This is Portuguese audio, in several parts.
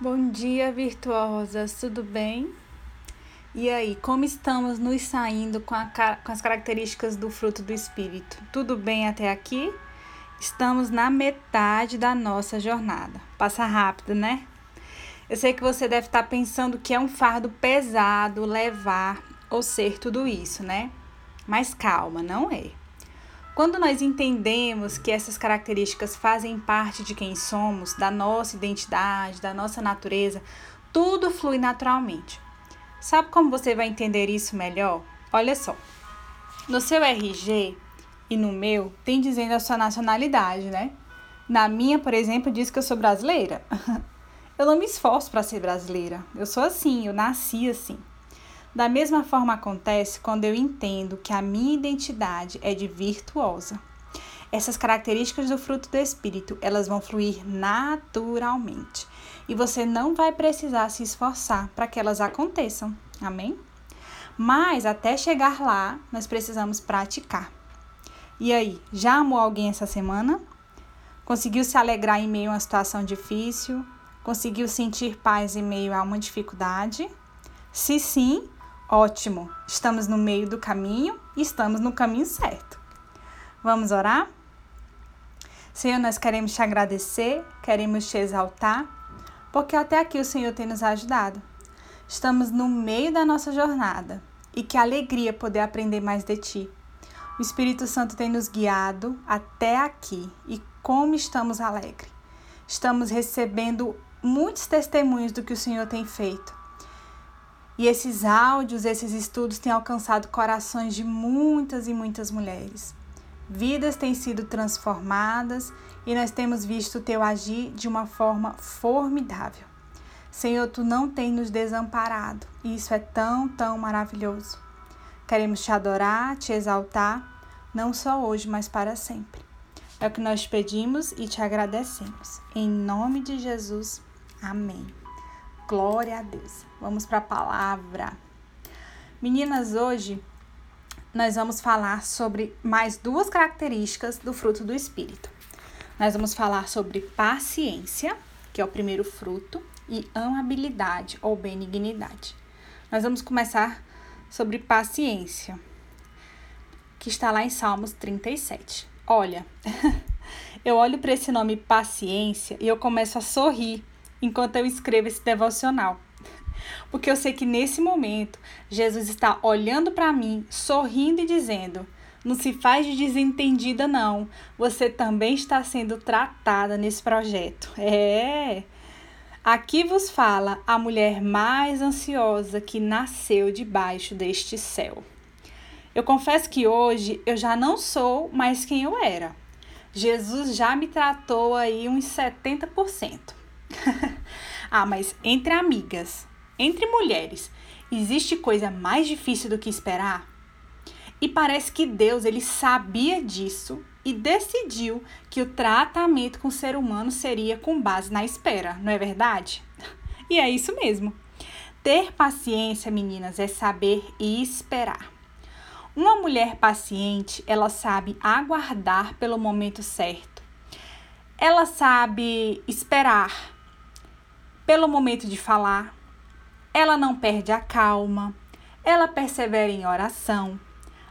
Bom dia, virtuosas, tudo bem? E aí, como estamos nos saindo com, a, com as características do fruto do Espírito? Tudo bem até aqui? Estamos na metade da nossa jornada. Passa rápido, né? Eu sei que você deve estar pensando que é um fardo pesado levar ou ser tudo isso, né? Mas calma, não é. Quando nós entendemos que essas características fazem parte de quem somos, da nossa identidade, da nossa natureza, tudo flui naturalmente. Sabe como você vai entender isso melhor? Olha só. No seu RG e no meu, tem dizendo a sua nacionalidade, né? Na minha, por exemplo, diz que eu sou brasileira. eu não me esforço para ser brasileira. Eu sou assim, eu nasci assim. Da mesma forma acontece quando eu entendo que a minha identidade é de virtuosa. Essas características do fruto do espírito, elas vão fluir naturalmente, e você não vai precisar se esforçar para que elas aconteçam. Amém? Mas até chegar lá, nós precisamos praticar. E aí, já amou alguém essa semana? Conseguiu se alegrar em meio a uma situação difícil? Conseguiu sentir paz em meio a uma dificuldade? Se sim, Ótimo, estamos no meio do caminho e estamos no caminho certo. Vamos orar? Senhor, nós queremos te agradecer, queremos te exaltar, porque até aqui o Senhor tem nos ajudado. Estamos no meio da nossa jornada e que alegria poder aprender mais de ti. O Espírito Santo tem nos guiado até aqui e como estamos alegres. Estamos recebendo muitos testemunhos do que o Senhor tem feito e esses áudios, esses estudos têm alcançado corações de muitas e muitas mulheres. Vidas têm sido transformadas e nós temos visto o teu agir de uma forma formidável. Senhor, tu não tem nos desamparado e isso é tão, tão maravilhoso. Queremos te adorar, te exaltar, não só hoje, mas para sempre. É o que nós pedimos e te agradecemos. Em nome de Jesus, amém. Glória a Deus. Vamos para a palavra. Meninas, hoje nós vamos falar sobre mais duas características do fruto do Espírito. Nós vamos falar sobre paciência, que é o primeiro fruto, e amabilidade ou benignidade. Nós vamos começar sobre paciência, que está lá em Salmos 37. Olha, eu olho para esse nome paciência e eu começo a sorrir enquanto eu escrevo esse devocional. Porque eu sei que nesse momento Jesus está olhando para mim, sorrindo e dizendo: Não se faz de desentendida, não. Você também está sendo tratada nesse projeto. É. Aqui vos fala a mulher mais ansiosa que nasceu debaixo deste céu. Eu confesso que hoje eu já não sou mais quem eu era. Jesus já me tratou aí uns 70%. ah, mas entre amigas, entre mulheres, existe coisa mais difícil do que esperar? E parece que Deus ele sabia disso e decidiu que o tratamento com o ser humano seria com base na espera, não é verdade? E é isso mesmo. Ter paciência, meninas, é saber esperar. Uma mulher paciente, ela sabe aguardar pelo momento certo. Ela sabe esperar pelo momento de falar, ela não perde a calma, ela persevera em oração,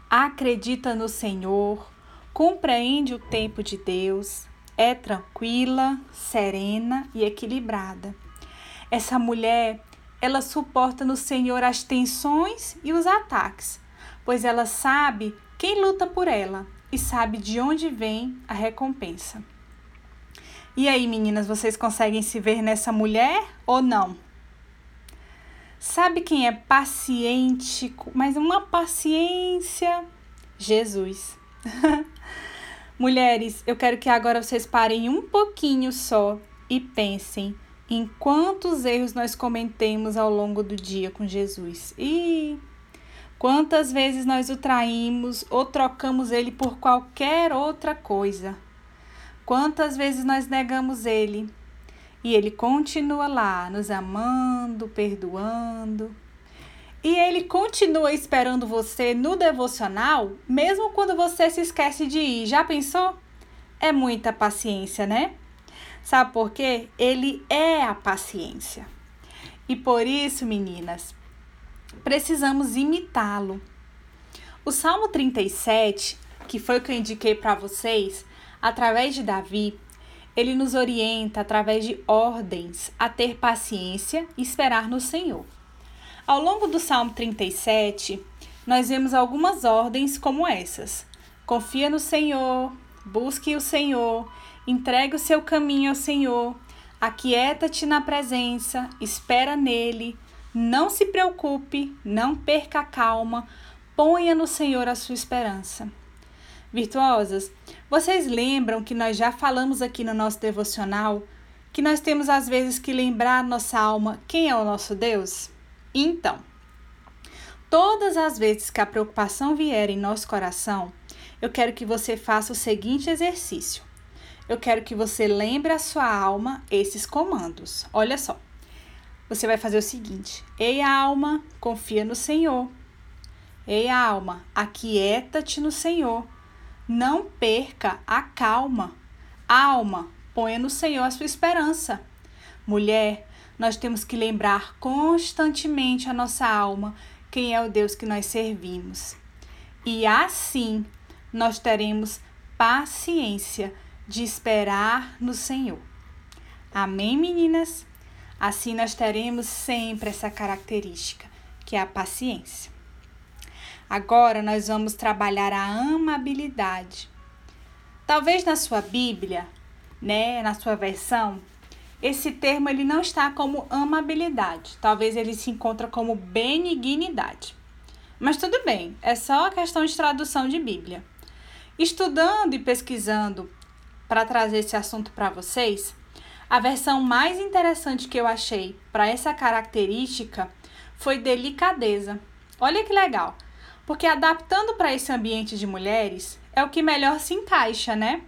acredita no Senhor, compreende o tempo de Deus, é tranquila, serena e equilibrada. Essa mulher, ela suporta no Senhor as tensões e os ataques, pois ela sabe quem luta por ela e sabe de onde vem a recompensa. E aí, meninas, vocês conseguem se ver nessa mulher ou não? Sabe quem é paciente, mas uma paciência? Jesus. Mulheres, eu quero que agora vocês parem um pouquinho só e pensem em quantos erros nós cometemos ao longo do dia com Jesus. E quantas vezes nós o traímos ou trocamos ele por qualquer outra coisa. Quantas vezes nós negamos Ele e Ele continua lá, nos amando, perdoando. E Ele continua esperando você no devocional, mesmo quando você se esquece de ir. Já pensou? É muita paciência, né? Sabe por quê? Ele é a paciência. E por isso, meninas, precisamos imitá-lo. O Salmo 37, que foi o que eu indiquei para vocês, através de Davi, ele nos orienta através de ordens a ter paciência e esperar no Senhor. Ao longo do Salmo 37, nós vemos algumas ordens como essas: confia no Senhor, busque o Senhor, entregue o seu caminho ao Senhor, aquieta-te na presença, espera nele, não se preocupe, não perca a calma, ponha no Senhor a sua esperança. Virtuosas, vocês lembram que nós já falamos aqui no nosso devocional que nós temos às vezes que lembrar nossa alma quem é o nosso Deus? Então, todas as vezes que a preocupação vier em nosso coração, eu quero que você faça o seguinte exercício eu quero que você lembre a sua alma esses comandos. Olha só. Você vai fazer o seguinte: Ei, alma, confia no Senhor. Ei, alma, aquieta-te no Senhor. Não perca a calma. Alma, ponha no Senhor a sua esperança. Mulher, nós temos que lembrar constantemente a nossa alma quem é o Deus que nós servimos. E assim nós teremos paciência de esperar no Senhor. Amém, meninas? Assim nós teremos sempre essa característica, que é a paciência. Agora nós vamos trabalhar a amabilidade. Talvez na sua Bíblia, né, na sua versão, esse termo ele não está como amabilidade. Talvez ele se encontra como benignidade. Mas tudo bem, é só questão de tradução de Bíblia. Estudando e pesquisando para trazer esse assunto para vocês, a versão mais interessante que eu achei para essa característica foi delicadeza. Olha que legal, porque adaptando para esse ambiente de mulheres é o que melhor se encaixa, né?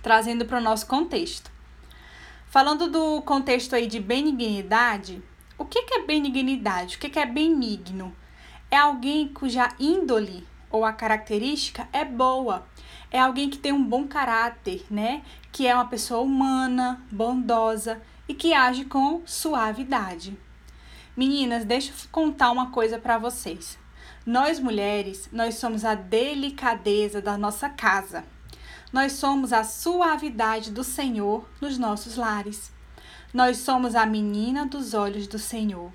Trazendo para o nosso contexto. Falando do contexto aí de benignidade, o que, que é benignidade? O que, que é benigno? É alguém cuja índole ou a característica é boa, é alguém que tem um bom caráter, né? Que é uma pessoa humana, bondosa e que age com suavidade. Meninas, deixa eu contar uma coisa para vocês. Nós mulheres, nós somos a delicadeza da nossa casa. Nós somos a suavidade do Senhor nos nossos lares. Nós somos a menina dos olhos do Senhor.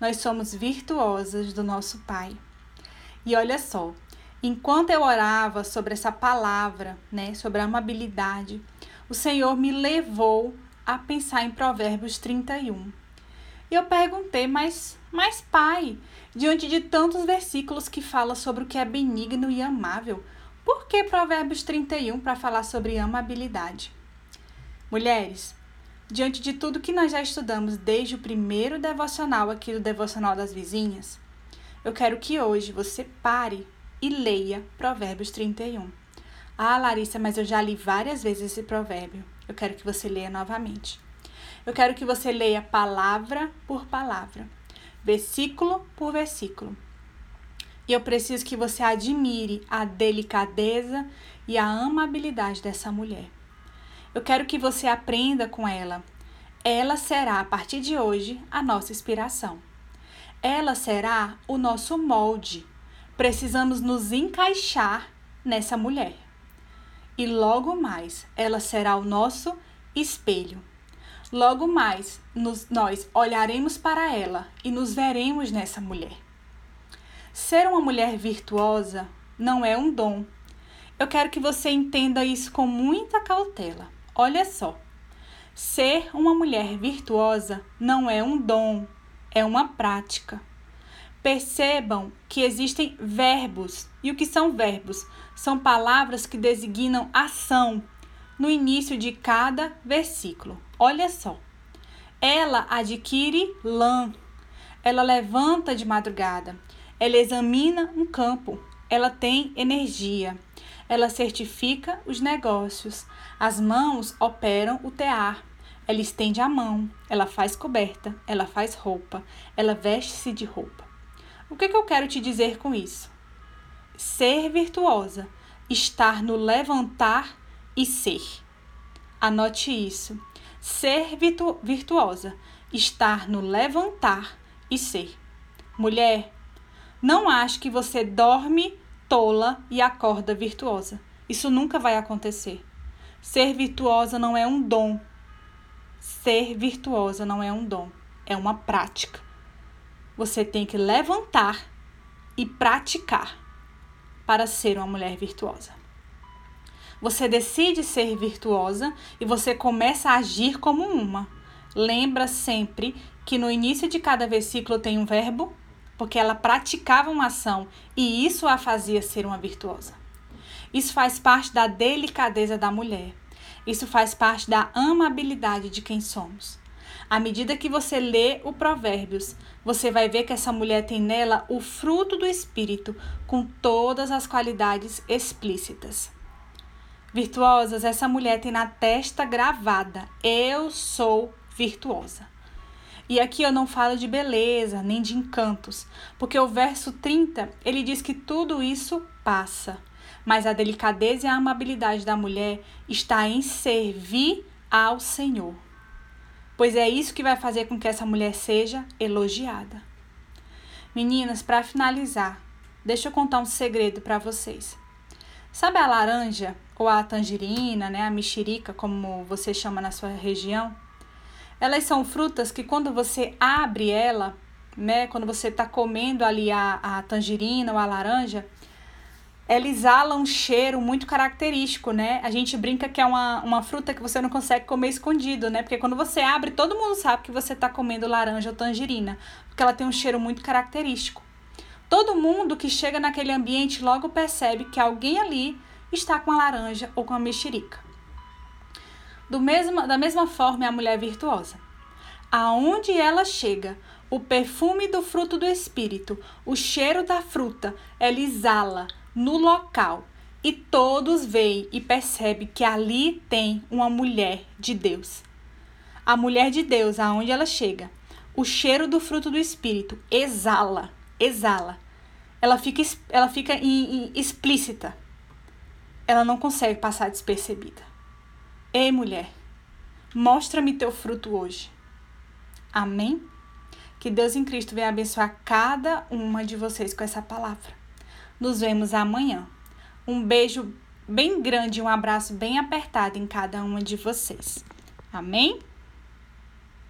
Nós somos virtuosas do nosso Pai. E olha só, enquanto eu orava sobre essa palavra, né, sobre a amabilidade, o Senhor me levou a pensar em Provérbios 31. E eu perguntei, mas, mas pai, diante de tantos versículos que fala sobre o que é benigno e amável, por que Provérbios 31 para falar sobre amabilidade? Mulheres, diante de tudo que nós já estudamos desde o primeiro devocional aqui do Devocional das Vizinhas, eu quero que hoje você pare e leia Provérbios 31. Ah, Larissa, mas eu já li várias vezes esse provérbio. Eu quero que você leia novamente. Eu quero que você leia palavra por palavra, versículo por versículo. E eu preciso que você admire a delicadeza e a amabilidade dessa mulher. Eu quero que você aprenda com ela. Ela será, a partir de hoje, a nossa inspiração. Ela será o nosso molde precisamos nos encaixar nessa mulher. E logo mais ela será o nosso espelho. Logo mais nos, nós olharemos para ela e nos veremos nessa mulher. Ser uma mulher virtuosa não é um dom. Eu quero que você entenda isso com muita cautela. Olha só. Ser uma mulher virtuosa não é um dom, é uma prática. Percebam que existem verbos. E o que são verbos? São palavras que designam ação no início de cada versículo. Olha só. Ela adquire lã. Ela levanta de madrugada. Ela examina um campo. Ela tem energia. Ela certifica os negócios. As mãos operam o tear. Ela estende a mão. Ela faz coberta. Ela faz roupa. Ela veste-se de roupa. O que, que eu quero te dizer com isso? Ser virtuosa, estar no levantar e ser. Anote isso. Ser virtu virtuosa, estar no levantar e ser. Mulher, não ache que você dorme tola e acorda virtuosa. Isso nunca vai acontecer. Ser virtuosa não é um dom. Ser virtuosa não é um dom, é uma prática. Você tem que levantar e praticar para ser uma mulher virtuosa. Você decide ser virtuosa e você começa a agir como uma. Lembra sempre que no início de cada versículo tem um verbo, porque ela praticava uma ação e isso a fazia ser uma virtuosa. Isso faz parte da delicadeza da mulher. Isso faz parte da amabilidade de quem somos. À medida que você lê o Provérbios, você vai ver que essa mulher tem nela o fruto do espírito, com todas as qualidades explícitas. Virtuosas, essa mulher tem na testa gravada: Eu sou virtuosa. E aqui eu não falo de beleza, nem de encantos, porque o verso 30, ele diz que tudo isso passa, mas a delicadeza e a amabilidade da mulher está em servir ao Senhor. Pois é isso que vai fazer com que essa mulher seja elogiada. Meninas, para finalizar, deixa eu contar um segredo para vocês. Sabe a laranja ou a tangerina, né, a mexerica, como você chama na sua região? Elas são frutas que quando você abre ela, né, quando você está comendo ali a, a tangerina ou a laranja, ela exala um cheiro muito característico, né? A gente brinca que é uma, uma fruta que você não consegue comer escondido, né? Porque quando você abre, todo mundo sabe que você está comendo laranja ou tangerina, porque ela tem um cheiro muito característico. Todo mundo que chega naquele ambiente logo percebe que alguém ali está com a laranja ou com a mexerica. Do mesmo, da mesma forma é a mulher virtuosa. Aonde ela chega, o perfume do fruto do espírito, o cheiro da fruta, ela exala no local e todos veem e percebem que ali tem uma mulher de Deus. A mulher de Deus, aonde ela chega, o cheiro do fruto do espírito exala, exala. Ela fica, ela fica explícita. Ela não consegue passar despercebida. Ei, mulher, mostra-me teu fruto hoje. Amém? Que Deus em Cristo venha abençoar cada uma de vocês com essa palavra. Nos vemos amanhã. Um beijo bem grande, um abraço bem apertado em cada uma de vocês. Amém?